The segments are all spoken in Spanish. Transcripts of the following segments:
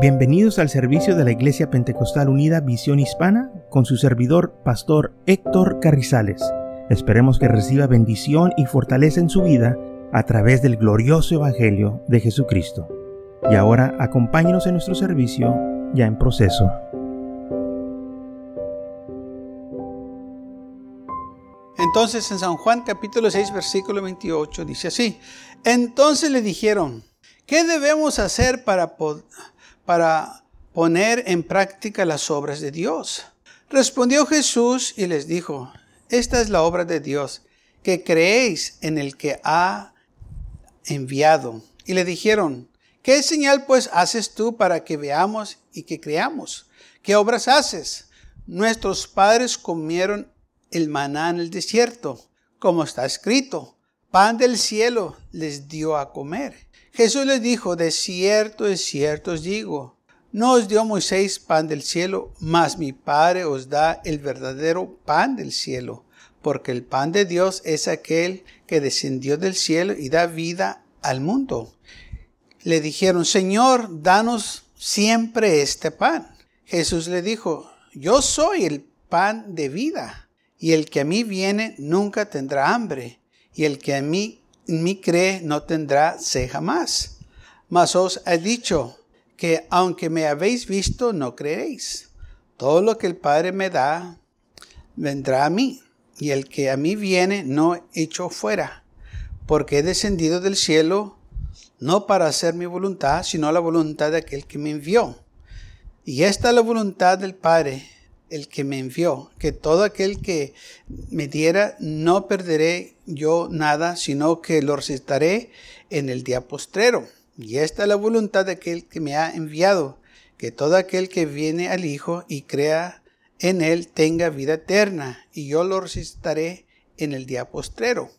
Bienvenidos al servicio de la Iglesia Pentecostal Unida Visión Hispana con su servidor, Pastor Héctor Carrizales. Esperemos que reciba bendición y fortaleza en su vida a través del glorioso Evangelio de Jesucristo. Y ahora acompáñenos en nuestro servicio ya en proceso. Entonces en San Juan capítulo 6 versículo 28 dice así, entonces le dijeron, ¿qué debemos hacer para, para poner en práctica las obras de Dios? Respondió Jesús y les dijo, esta es la obra de Dios, que creéis en el que ha enviado. Y le dijeron, ¿qué señal pues haces tú para que veamos y que creamos? ¿Qué obras haces? Nuestros padres comieron el maná en el desierto, como está escrito, pan del cielo les dio a comer. Jesús les dijo, de cierto, de cierto os digo, no os dio Moisés pan del cielo, mas mi Padre os da el verdadero pan del cielo, porque el pan de Dios es aquel que descendió del cielo y da vida al mundo. Le dijeron, Señor, danos siempre este pan. Jesús le dijo, yo soy el pan de vida y el que a mí viene nunca tendrá hambre, y el que a mí, mí cree no tendrá sed jamás. Mas os he dicho que aunque me habéis visto, no creéis. Todo lo que el Padre me da, vendrá a mí, y el que a mí viene no echo fuera, porque he descendido del cielo no para hacer mi voluntad, sino la voluntad de aquel que me envió. Y esta es la voluntad del Padre, el que me envió, que todo aquel que me diera, no perderé yo nada, sino que lo recitaré en el día postrero. Y esta es la voluntad de aquel que me ha enviado, que todo aquel que viene al Hijo y crea en él tenga vida eterna, y yo lo recitaré en el día postrero.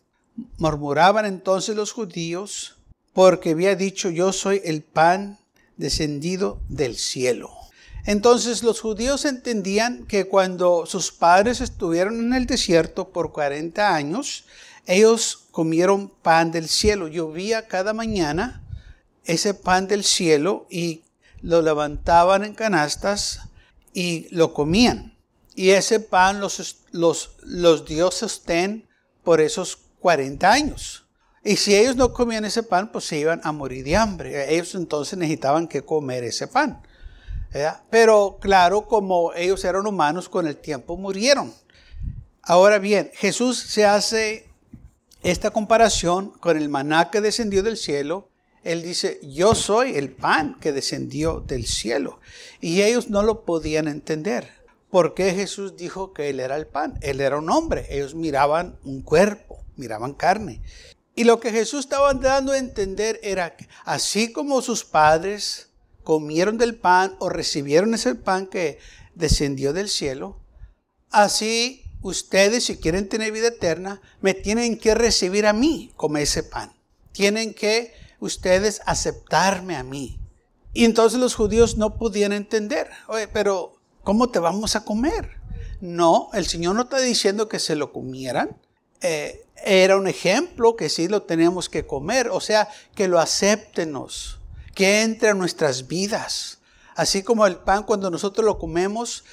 Murmuraban entonces los judíos, porque había dicho, yo soy el pan descendido del cielo. Entonces los judíos entendían que cuando sus padres estuvieron en el desierto por 40 años, ellos comieron pan del cielo. Llovía cada mañana ese pan del cielo y lo levantaban en canastas y lo comían. Y ese pan los, los, los dio sostén por esos 40 años. Y si ellos no comían ese pan, pues se iban a morir de hambre. Ellos entonces necesitaban que comer ese pan. Pero claro, como ellos eran humanos, con el tiempo murieron. Ahora bien, Jesús se hace esta comparación con el maná que descendió del cielo. Él dice, yo soy el pan que descendió del cielo. Y ellos no lo podían entender. ¿Por qué Jesús dijo que Él era el pan? Él era un hombre. Ellos miraban un cuerpo, miraban carne. Y lo que Jesús estaba dando a entender era que así como sus padres comieron del pan o recibieron ese pan que descendió del cielo, así ustedes si quieren tener vida eterna, me tienen que recibir a mí como ese pan. Tienen que ustedes aceptarme a mí. Y entonces los judíos no podían entender, oye, pero ¿cómo te vamos a comer? No, el Señor no está diciendo que se lo comieran. Eh, era un ejemplo que sí lo tenemos que comer, o sea, que lo aceptenos que entre a nuestras vidas. Así como el pan cuando nosotros lo comemos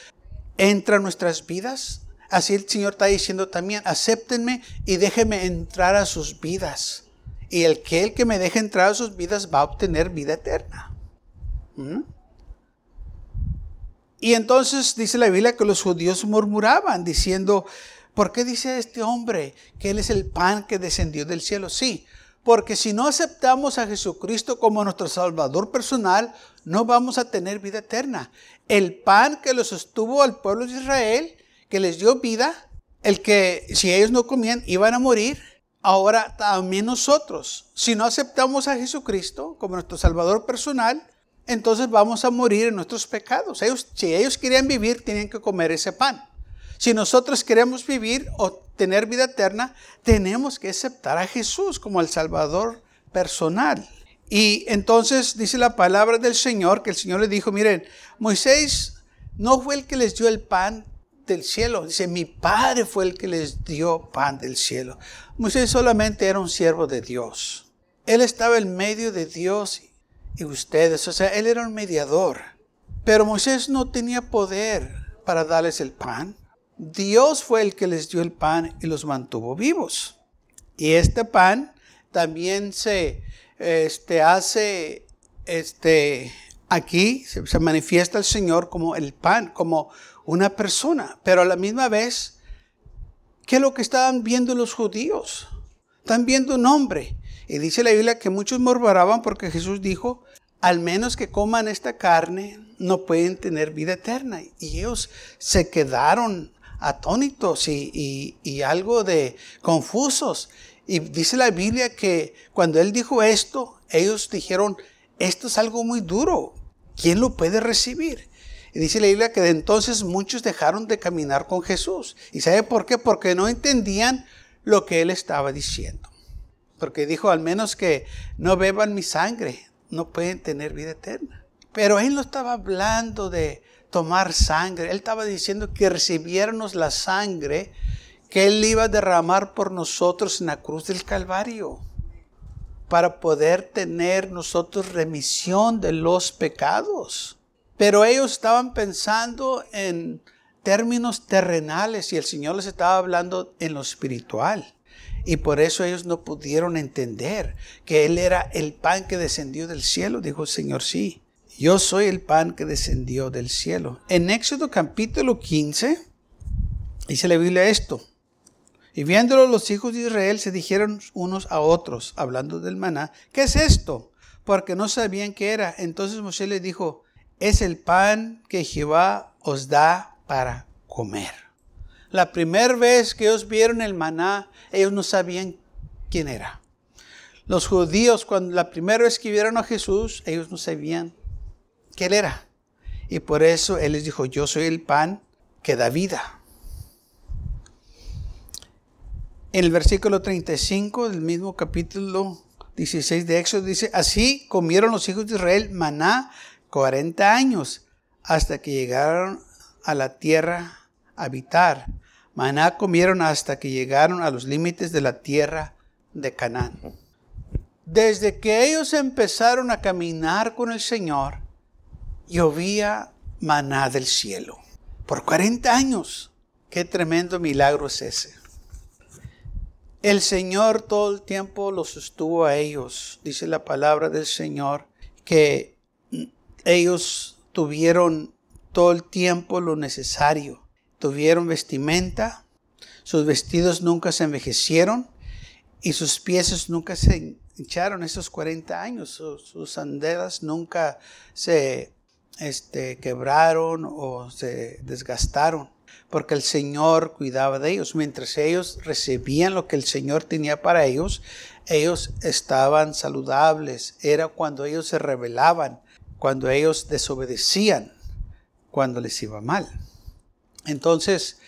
entra a nuestras vidas, así el Señor está diciendo también, acéptenme y déjenme entrar a sus vidas. Y el que el que me deje entrar a sus vidas va a obtener vida eterna. ¿Mm? Y entonces dice la Biblia que los judíos murmuraban diciendo, ¿por qué dice este hombre que él es el pan que descendió del cielo? Sí, porque si no aceptamos a Jesucristo como nuestro Salvador personal, no vamos a tener vida eterna. El pan que los sostuvo al pueblo de Israel, que les dio vida, el que si ellos no comían iban a morir, ahora también nosotros, si no aceptamos a Jesucristo como nuestro Salvador personal, entonces vamos a morir en nuestros pecados. Si ellos querían vivir, tienen que comer ese pan. Si nosotros queremos vivir o tener vida eterna, tenemos que aceptar a Jesús como el Salvador personal. Y entonces dice la palabra del Señor, que el Señor le dijo, miren, Moisés no fue el que les dio el pan del cielo, dice, mi Padre fue el que les dio pan del cielo. Moisés solamente era un siervo de Dios. Él estaba en medio de Dios y ustedes. O sea, él era un mediador. Pero Moisés no tenía poder para darles el pan. Dios fue el que les dio el pan y los mantuvo vivos. Y este pan también se este, hace, este, aquí se, manifiesta el Señor como el pan, como una persona, pero a la misma vez, ¿qué es lo que estaban viendo los judíos? Están viendo un hombre. Y dice la Biblia que muchos murmuraban porque Jesús dijo, al menos que coman esta carne, no pueden tener vida eterna. Y ellos se quedaron atónitos y, algo de confusos. Y dice la Biblia que cuando él dijo esto, ellos dijeron, esto es algo muy duro. ¿Quién lo puede recibir? Y dice la Biblia que de entonces muchos dejaron de caminar con Jesús. ¿Y sabe por qué? Porque no entendían lo que él estaba diciendo. Porque dijo, al menos que no beban mi sangre, no pueden tener vida eterna. Pero él no estaba hablando de tomar sangre. Él estaba diciendo que recibiéramos la sangre que Él iba a derramar por nosotros en la cruz del Calvario para poder tener nosotros remisión de los pecados. Pero ellos estaban pensando en términos terrenales y el Señor les estaba hablando en lo espiritual. Y por eso ellos no pudieron entender que Él era el pan que descendió del cielo. Dijo el Señor, sí, yo soy el pan que descendió del cielo. En Éxodo capítulo 15 dice la Biblia esto. Y viéndolo los hijos de Israel se dijeron unos a otros, hablando del maná, ¿qué es esto? Porque no sabían qué era. Entonces Moshe les dijo, es el pan que Jehová os da para comer. La primera vez que ellos vieron el maná, ellos no sabían quién era. Los judíos, cuando la primera vez que vieron a Jesús, ellos no sabían Él era. Y por eso Él les dijo, yo soy el pan que da vida. En el versículo 35 del mismo capítulo 16 de Éxodo dice, así comieron los hijos de Israel maná 40 años hasta que llegaron a la tierra a habitar. Maná comieron hasta que llegaron a los límites de la tierra de Canaán. Desde que ellos empezaron a caminar con el Señor, llovía maná del cielo. Por 40 años. Qué tremendo milagro es ese. El Señor todo el tiempo los sostuvo a ellos. Dice la palabra del Señor que ellos tuvieron todo el tiempo lo necesario. Tuvieron vestimenta, sus vestidos nunca se envejecieron y sus pies nunca se hincharon esos 40 años. Sus, sus nunca se este, quebraron o se desgastaron, porque el Señor cuidaba de ellos. Mientras ellos recibían lo que el Señor tenía para ellos, ellos estaban saludables. Era cuando ellos se rebelaban, cuando ellos desobedecían, cuando les iba mal. Entonces,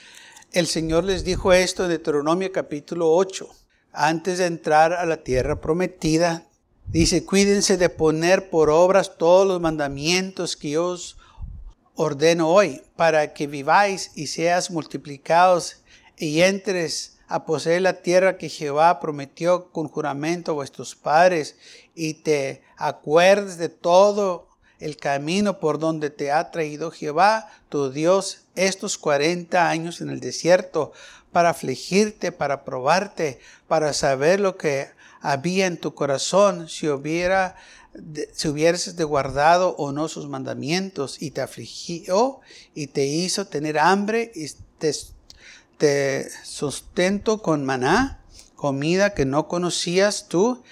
el Señor les dijo esto en Deuteronomio capítulo 8. Antes de entrar a la tierra prometida, Dice, cuídense de poner por obras todos los mandamientos que os ordeno hoy, para que viváis y seas multiplicados y entres a poseer la tierra que Jehová prometió con juramento a vuestros padres, y te acuerdes de todo el camino por donde te ha traído Jehová, tu Dios, estos cuarenta años en el desierto, para afligirte, para probarte, para saber lo que había en tu corazón si hubiera si hubieras de guardado o no sus mandamientos y te afligió y te hizo tener hambre y te, te sustento con maná, comida que no conocías tú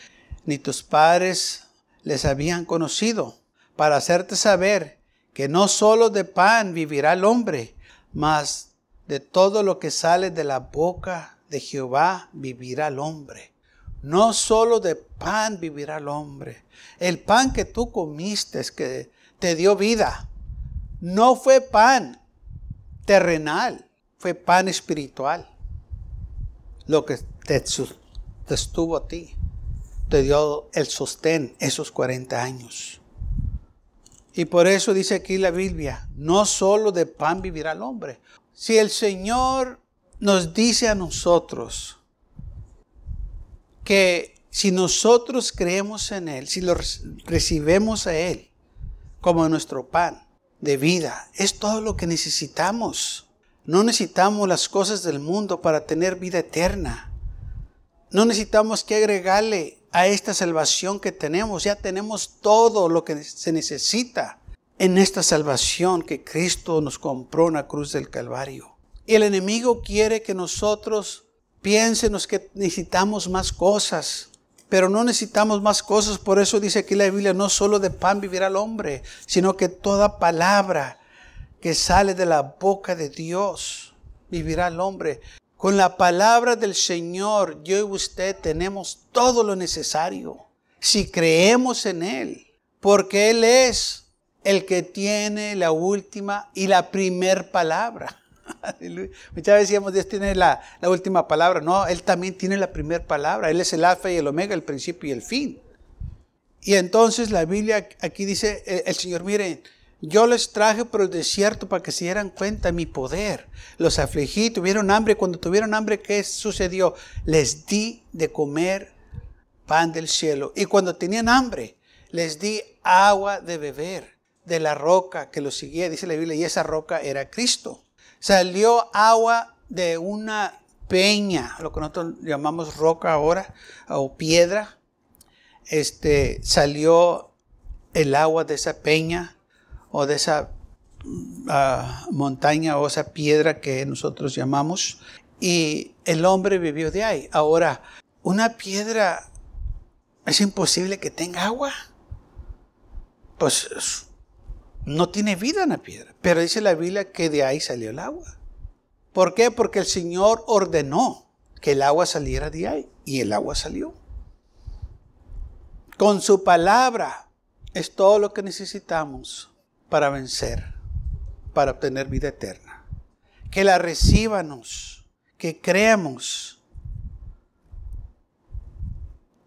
ni tus padres les habían conocido, para hacerte saber que no solo de pan vivirá el hombre, mas de todo lo que sale de la boca de Jehová vivirá el hombre. No solo de pan vivirá el hombre. El pan que tú comiste, que te dio vida, no fue pan terrenal, fue pan espiritual. Lo que te, te estuvo a ti, te dio el sostén esos 40 años. Y por eso dice aquí la Biblia, no solo de pan vivirá el hombre. Si el Señor nos dice a nosotros, que si nosotros creemos en Él, si lo recibimos a Él como nuestro pan de vida, es todo lo que necesitamos. No necesitamos las cosas del mundo para tener vida eterna. No necesitamos que agregarle a esta salvación que tenemos. Ya tenemos todo lo que se necesita en esta salvación que Cristo nos compró en la cruz del Calvario. Y el enemigo quiere que nosotros piénsenos que necesitamos más cosas, pero no necesitamos más cosas. Por eso dice aquí la Biblia, no solo de pan vivirá el hombre, sino que toda palabra que sale de la boca de Dios vivirá el hombre. Con la palabra del Señor, yo y usted tenemos todo lo necesario. Si creemos en Él, porque Él es el que tiene la última y la primer palabra. Muchas veces decíamos, Dios tiene la, la, última palabra. No, Él también tiene la primera palabra. Él es el alfa y el omega, el principio y el fin. Y entonces la Biblia aquí dice, el, el Señor, miren, yo les traje por el desierto para que se dieran cuenta de mi poder. Los afligí, tuvieron hambre. Cuando tuvieron hambre, ¿qué sucedió? Les di de comer pan del cielo. Y cuando tenían hambre, les di agua de beber de la roca que los seguía, dice la Biblia, y esa roca era Cristo. Salió agua de una peña, lo que nosotros llamamos roca ahora, o piedra. Este, salió el agua de esa peña o de esa ah, montaña o esa piedra que nosotros llamamos, y el hombre vivió de ahí. Ahora, una piedra es imposible que tenga agua. Pues no tiene vida en la piedra. Pero dice la Biblia que de ahí salió el agua. ¿Por qué? Porque el Señor ordenó que el agua saliera de ahí y el agua salió. Con su palabra es todo lo que necesitamos para vencer, para obtener vida eterna. Que la recíbanos, que creamos.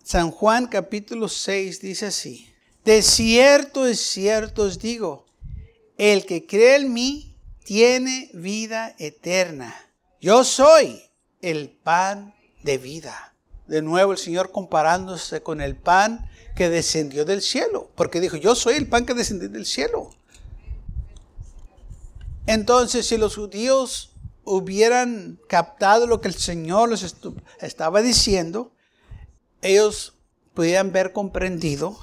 San Juan capítulo 6 dice así, de cierto, es cierto os digo, el que cree en mí tiene vida eterna. Yo soy el pan de vida. De nuevo el Señor comparándose con el pan que descendió del cielo, porque dijo, yo soy el pan que descendió del cielo. Entonces, si los judíos hubieran captado lo que el Señor les estaba diciendo, ellos podrían haber comprendido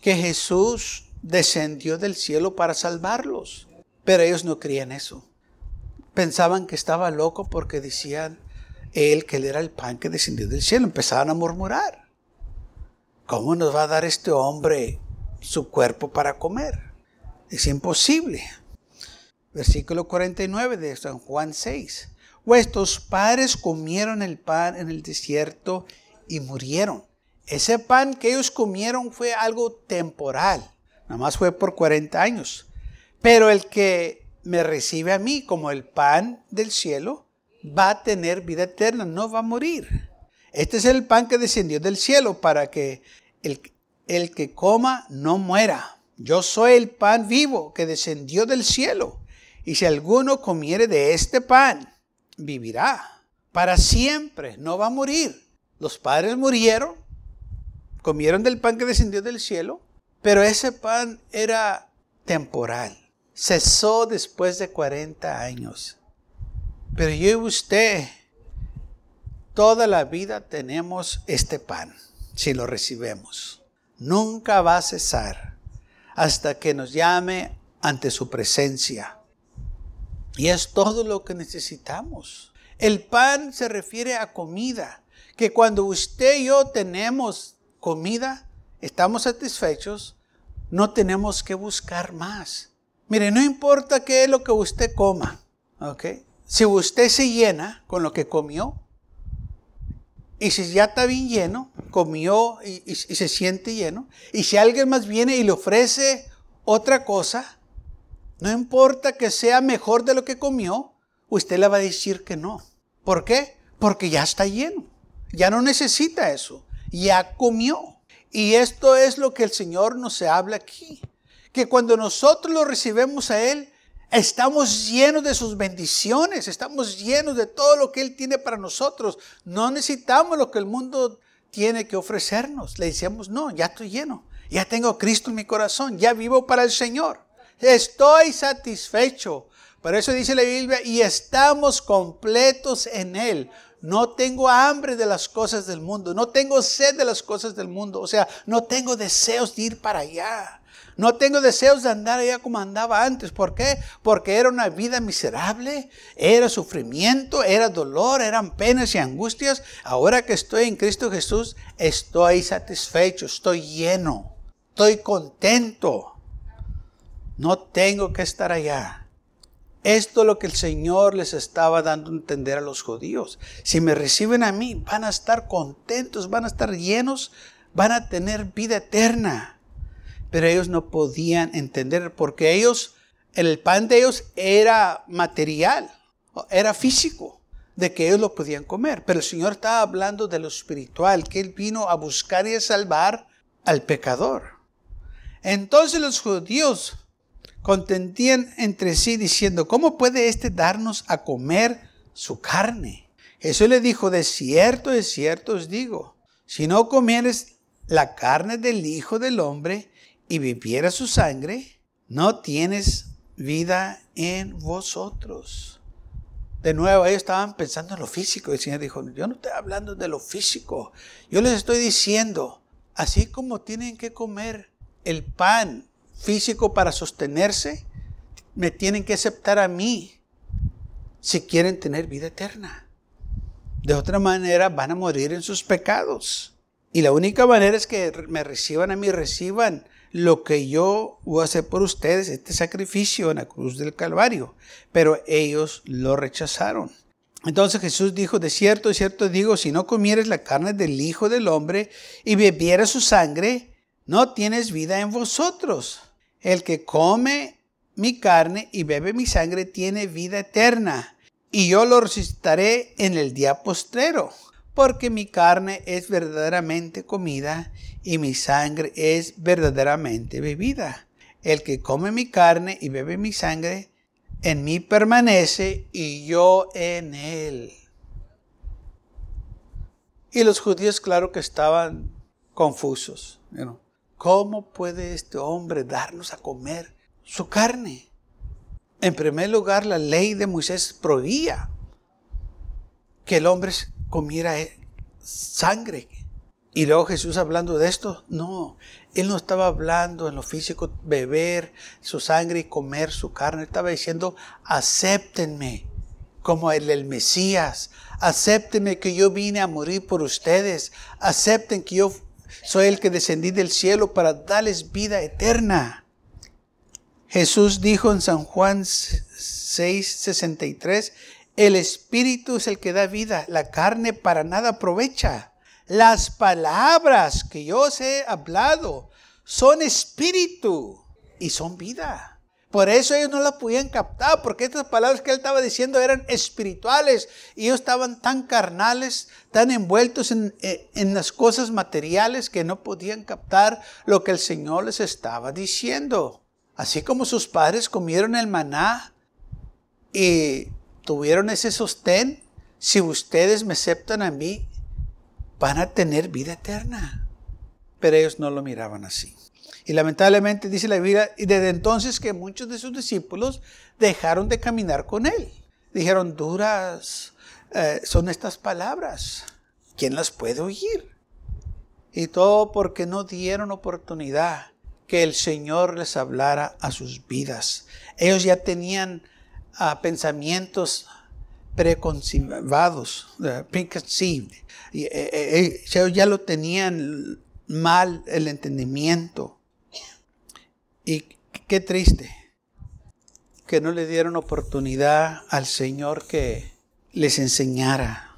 que Jesús descendió del cielo para salvarlos. Pero ellos no creían eso. Pensaban que estaba loco porque decían él que él era el pan que descendió del cielo. Empezaban a murmurar. ¿Cómo nos va a dar este hombre su cuerpo para comer? Es imposible. Versículo 49 de San Juan 6. Vuestros padres comieron el pan en el desierto y murieron. Ese pan que ellos comieron fue algo temporal. Nada más fue por 40 años. Pero el que me recibe a mí como el pan del cielo, va a tener vida eterna, no va a morir. Este es el pan que descendió del cielo para que el, el que coma no muera. Yo soy el pan vivo que descendió del cielo. Y si alguno comiere de este pan, vivirá para siempre, no va a morir. Los padres murieron, comieron del pan que descendió del cielo, pero ese pan era temporal. Cesó después de 40 años. Pero yo y usted, toda la vida tenemos este pan, si lo recibimos. Nunca va a cesar hasta que nos llame ante su presencia. Y es todo lo que necesitamos. El pan se refiere a comida, que cuando usted y yo tenemos comida, estamos satisfechos, no tenemos que buscar más. Mire, no importa qué es lo que usted coma, ¿ok? Si usted se llena con lo que comió, y si ya está bien lleno, comió y, y se siente lleno, y si alguien más viene y le ofrece otra cosa, no importa que sea mejor de lo que comió, usted le va a decir que no. ¿Por qué? Porque ya está lleno. Ya no necesita eso. Ya comió. Y esto es lo que el Señor nos habla aquí. Que cuando nosotros lo recibimos a Él, estamos llenos de sus bendiciones, estamos llenos de todo lo que Él tiene para nosotros. No necesitamos lo que el mundo tiene que ofrecernos. Le decíamos, no, ya estoy lleno. Ya tengo Cristo en mi corazón. Ya vivo para el Señor. Estoy satisfecho. Por eso dice la Biblia, y estamos completos en Él. No tengo hambre de las cosas del mundo. No tengo sed de las cosas del mundo. O sea, no tengo deseos de ir para allá. No tengo deseos de andar allá como andaba antes. ¿Por qué? Porque era una vida miserable, era sufrimiento, era dolor, eran penas y angustias. Ahora que estoy en Cristo Jesús, estoy satisfecho, estoy lleno, estoy contento. No tengo que estar allá. Esto es lo que el Señor les estaba dando a entender a los judíos. Si me reciben a mí, van a estar contentos, van a estar llenos, van a tener vida eterna. Pero ellos no podían entender porque ellos, el pan de ellos era material, era físico, de que ellos lo podían comer. Pero el Señor estaba hablando de lo espiritual, que Él vino a buscar y a salvar al pecador. Entonces los judíos contendían entre sí diciendo, ¿cómo puede éste darnos a comer su carne? Jesús le dijo, de cierto, de cierto os digo, si no comieres la carne del Hijo del Hombre y vivieras su sangre, no tienes vida en vosotros. De nuevo, ellos estaban pensando en lo físico. El Señor dijo, yo no estoy hablando de lo físico. Yo les estoy diciendo, así como tienen que comer el pan físico para sostenerse, me tienen que aceptar a mí si quieren tener vida eterna. De otra manera van a morir en sus pecados. Y la única manera es que me reciban a mí, reciban lo que yo voy a hacer por ustedes, este sacrificio en la cruz del Calvario. Pero ellos lo rechazaron. Entonces Jesús dijo, de cierto, de cierto digo, si no comieres la carne del Hijo del Hombre y bebieras su sangre, no tienes vida en vosotros. El que come mi carne y bebe mi sangre tiene vida eterna, y yo lo resucitaré en el día postrero, porque mi carne es verdaderamente comida y mi sangre es verdaderamente bebida. El que come mi carne y bebe mi sangre, en mí permanece y yo en él. Y los judíos, claro que estaban confusos. ¿Cómo puede este hombre darnos a comer su carne? En primer lugar, la ley de Moisés prohibía que el hombre comiera eh, sangre. Y luego Jesús hablando de esto, no, él no estaba hablando en lo físico, beber su sangre y comer su carne. estaba diciendo, acéptenme como el, Mesías, acéptenme que yo vine a morir por ustedes, acepten que yo soy el que descendí del cielo para darles vida eterna. Jesús dijo en San Juan 6:63, el Espíritu es el que da vida, la carne para nada aprovecha. Las palabras que yo os he hablado son espíritu y son vida. Por eso ellos no la podían captar, porque estas palabras que él estaba diciendo eran espirituales y ellos estaban tan carnales, tan envueltos en, eh, en, las cosas materiales que no podían captar lo que el Señor les estaba diciendo. Así como sus padres comieron el maná y tuvieron ese sostén, si ustedes me aceptan a mí, van a tener vida eterna. Pero ellos no lo miraban así. Y lamentablemente dice la Biblia, y desde entonces que muchos de sus discípulos dejaron de caminar con él. Dijeron, duras eh, son estas palabras. ¿Quién las puede oír? Y todo porque no dieron oportunidad que el Señor les hablara a sus vidas. Ellos ya tenían ah, pensamientos preconcebidos, uh, preconceived. Y, eh, eh, ellos ya lo tenían mal el entendimiento. Y qué triste que no le dieron oportunidad al Señor que les enseñara.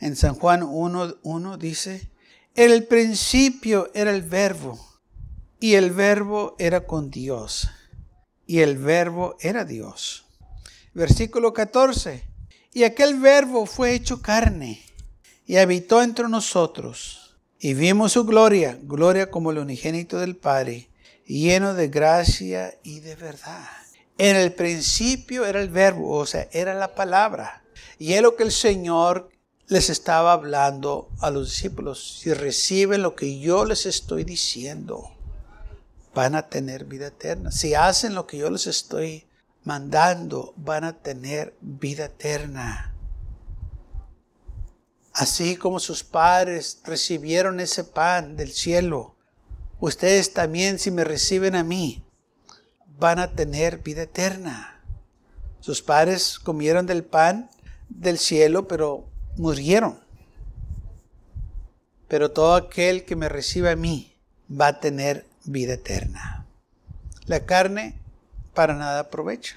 En San Juan 1.1 dice, el principio era el verbo, y el verbo era con Dios, y el verbo era Dios. Versículo 14, y aquel verbo fue hecho carne, y habitó entre nosotros, y vimos su gloria, gloria como el unigénito del Padre lleno de gracia y de verdad. En el principio era el verbo, o sea, era la palabra. Y es lo que el Señor les estaba hablando a los discípulos, si reciben lo que yo les estoy diciendo, van a tener vida eterna. Si hacen lo que yo les estoy mandando, van a tener vida eterna. Así como sus padres recibieron ese pan del cielo, ustedes también si me reciben a mí, van a tener vida eterna. Sus padres comieron del pan del cielo, pero murieron. Pero todo aquel que me reciba a mí va a tener vida eterna. La carne para nada aprovecha.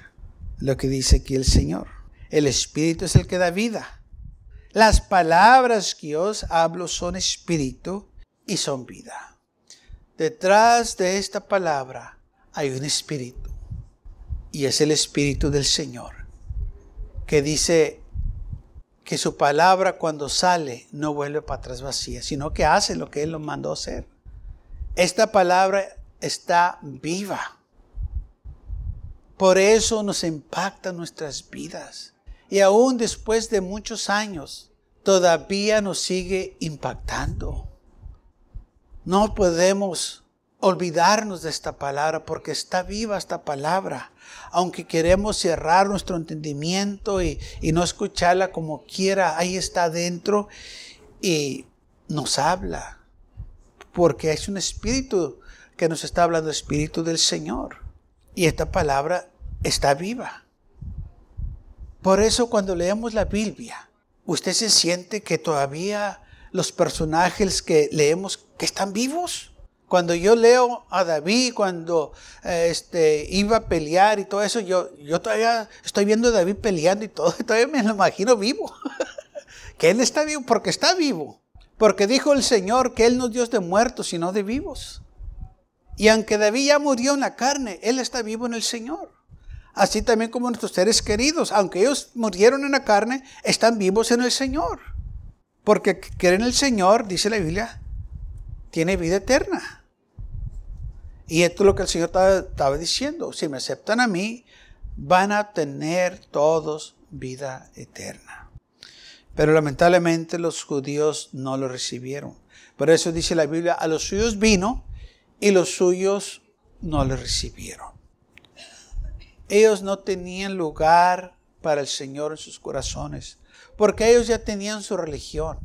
Lo que dice aquí el Señor. El Espíritu es el que da vida. Las palabras que os hablo son espíritu y son vida. Detrás de esta palabra hay un espíritu. Y es el espíritu del Señor. Que dice, que su palabra cuando sale no vuelve para atrás vacía, sino que hace lo que Él lo mandó hacer. Esta palabra está viva. Por eso nos impacta nuestras vidas. Y aún después de muchos años, todavía nos sigue impactando. No podemos olvidarnos de esta palabra porque está viva esta palabra. Aunque queremos cerrar nuestro entendimiento y, no escucharla como quiera, ahí está adentro y nos habla. Porque es un espíritu que nos está hablando, espíritu del Señor. Y esta palabra está viva. Por eso cuando leemos la Biblia, usted se siente que todavía los personajes que leemos que están vivos. Cuando yo leo a David, cuando eh, este, iba a pelear y todo eso, yo, yo todavía estoy viendo a David peleando y todo, todavía me lo imagino vivo. que él está vivo porque está vivo. Porque dijo el Señor que Él no es Dios de muertos, sino de vivos. Y aunque David ya murió en la carne, Él está vivo en el Señor. Así también como nuestros seres queridos, aunque ellos murieron en la carne, están vivos en el Señor. Porque creen en el Señor, dice la Biblia, tiene vida eterna. Y esto es lo que el Señor estaba diciendo. Si me aceptan a mí, van a tener todos vida eterna. Pero lamentablemente los judíos no lo recibieron. Por eso dice la Biblia, a los suyos vino y los suyos no le recibieron. Ellos no tenían lugar para el Señor en sus corazones, porque ellos ya tenían su religión,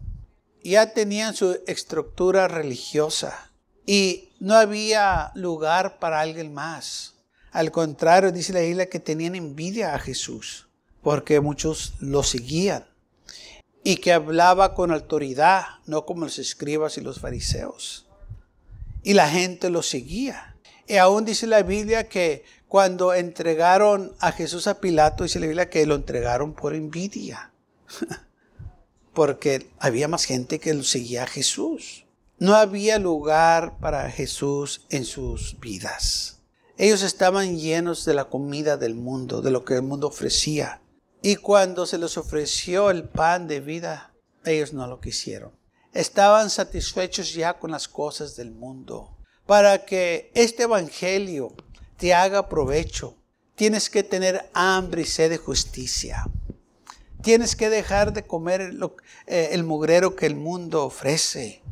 ya tenían su estructura religiosa. Y no había lugar para alguien más. Al contrario, dice la Biblia que tenían envidia a Jesús, porque muchos lo seguían. Y que hablaba con autoridad, no como los escribas y los fariseos. Y la gente lo seguía. Y aún dice la Biblia que cuando entregaron a Jesús a Pilato, dice la Biblia que lo entregaron por envidia. Porque había más gente que lo seguía a Jesús. No había lugar para Jesús en sus vidas. Ellos estaban llenos de la comida del mundo, de lo que el mundo ofrecía. Y cuando se les ofreció el pan de vida, ellos no lo quisieron. Estaban satisfechos ya con las cosas del mundo. Para que este evangelio te haga provecho, tienes que tener hambre y sed de justicia. Tienes que dejar de comer el, eh, el mugrero que el mundo ofrece.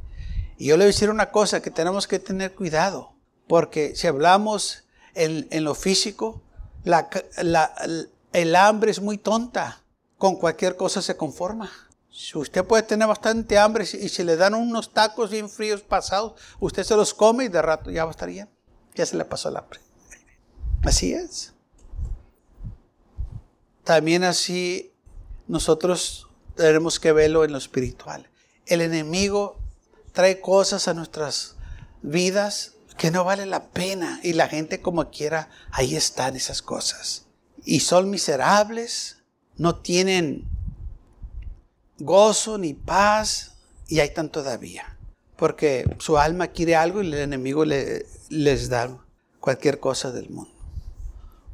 Y yo le voy a decir una cosa que tenemos que tener cuidado, porque si hablamos en, lo físico, el hambre es muy tonta, con cualquier cosa se conforma. Si usted puede tener bastante hambre y si le dan unos tacos bien fríos pasados, usted se los come y de rato ya va a estar bien. Ya se le pasó el hambre. Así es. También así nosotros tenemos que verlo en lo espiritual. El enemigo trae cosas a nuestras vidas que no vale la pena y la gente como quiera, ahí están esas cosas. Y son miserables, no tienen gozo ni paz y ahí están todavía. Porque su alma quiere algo y el enemigo le, les da cualquier cosa del mundo.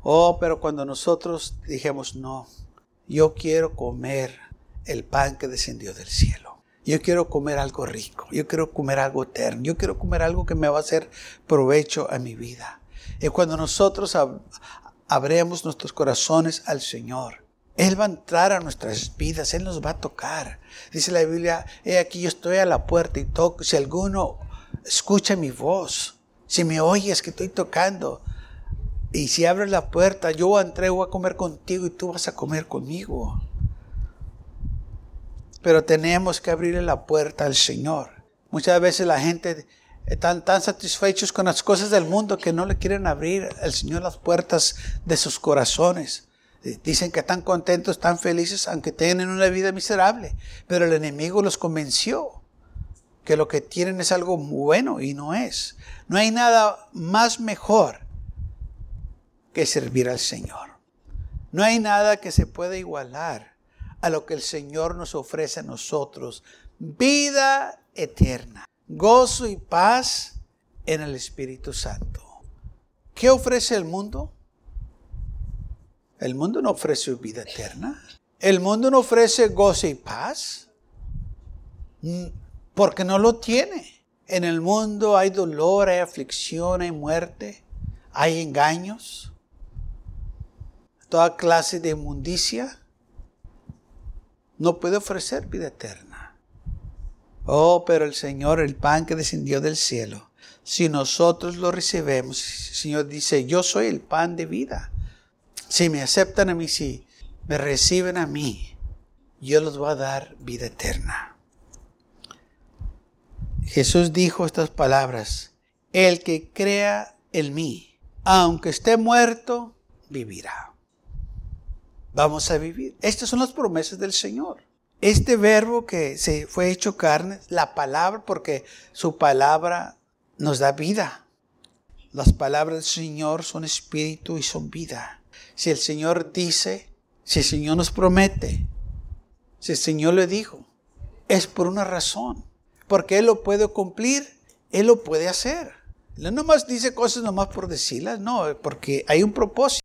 Oh, pero cuando nosotros dijimos, no, yo quiero comer el pan que descendió del cielo. Yo quiero comer algo rico, yo quiero comer algo eterno, yo quiero comer algo que me va a hacer provecho a mi vida. Y cuando nosotros abremos nuestros corazones al Señor, Él va a entrar a nuestras vidas, Él nos va a tocar. Dice la Biblia, he aquí yo estoy a la puerta y toco. Si alguno escucha mi voz, si me oyes que estoy tocando, y si abres la puerta, yo entré, voy a comer contigo y tú vas a comer conmigo. Pero tenemos que abrirle la puerta al Señor. Muchas veces la gente están tan satisfechos con las cosas del mundo que no le quieren abrir al Señor las puertas de sus corazones. Dicen que están contentos, están felices, aunque tienen una vida miserable. Pero el enemigo los convenció que lo que tienen es algo bueno y no es. No hay nada más mejor que servir al Señor. No hay nada que se pueda igualar a lo que el Señor nos ofrece a nosotros. Vida eterna, gozo y paz en el Espíritu Santo. ¿Qué ofrece el mundo? El mundo no ofrece vida eterna. El mundo no ofrece gozo y paz. Mm, porque no lo tiene. En el mundo hay dolor, hay aflicción, hay muerte, hay engaños, toda clase de inmundicia. No puede ofrecer vida eterna. Oh, pero el Señor, el pan que descendió del cielo, si nosotros lo recibemos, el Señor dice, yo soy el pan de vida. Si me aceptan a mí, si me reciben a mí, yo les voy a dar vida eterna. Jesús dijo estas palabras, el que crea en mí, aunque esté muerto, vivirá. Vamos a vivir. Estas son las promesas del Señor. Este verbo que se fue hecho carne, la palabra, porque su palabra nos da vida. Las palabras del Señor son espíritu y son vida si el Señor dice, si el Señor nos promete, si el Señor le dijo, es por una razón. Porque Él lo puede cumplir, Él lo puede hacer. No nomás dice cosas nomás por decirlas, no, porque hay un propósito.